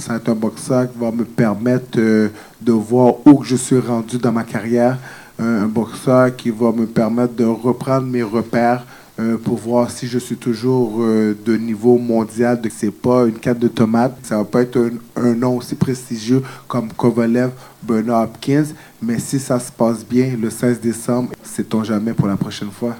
Ça va être un boxeur qui va me permettre de voir où je suis rendu dans ma carrière. Un, boxeur qui va me permettre de reprendre mes repères pour voir si je suis toujours de niveau mondial, de c'est pas une carte de tomate. Ça va pas être un, nom aussi prestigieux comme Kovalev, Bernard Hopkins, mais si ça se passe bien le 16 décembre, sait-on jamais pour la prochaine fois.